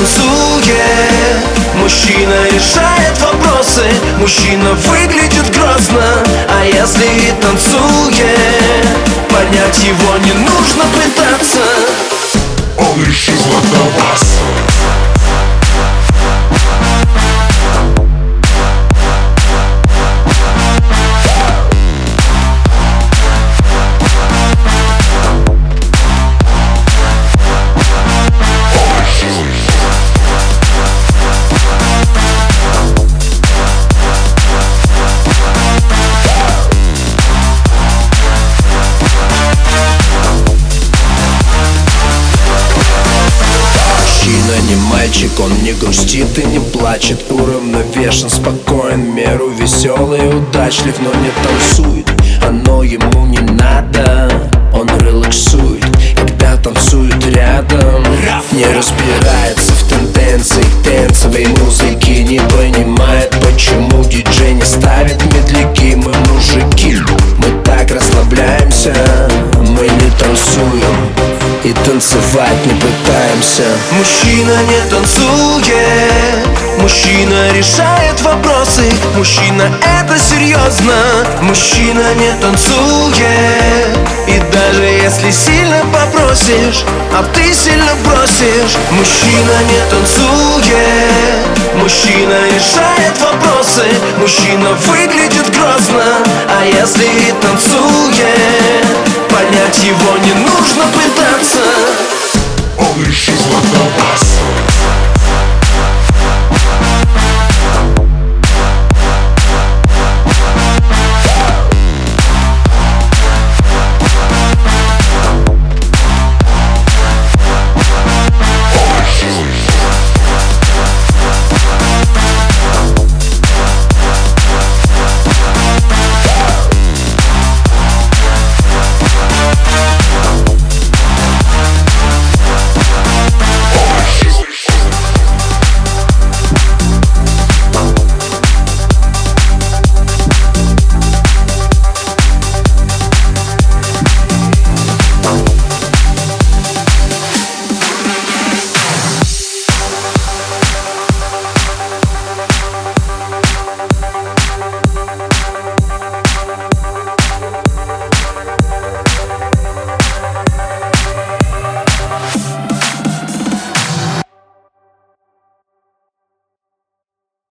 Танцует Мужчина решает вопросы Мужчина выглядит грозно А если и танцует Понять его не нужно пытаться Мужчина не мальчик, он не грустит и не плачет. Уравновешен, спокоен, меру веселый и удачлив Но не танцует, оно ему не надо Он релаксует, и танцевать не пытаемся. Мужчина не танцует Мужчина решает вопросы. Мужчина это серьезно Мужчина не танцует. И даже если сильно попросишь А ты сильно просишь Мужчина не танцует. Мужчина решает вопросы Мужчина выглядит грозно. А если и танцует Понять его не нужно пытаться. Он еще златопаст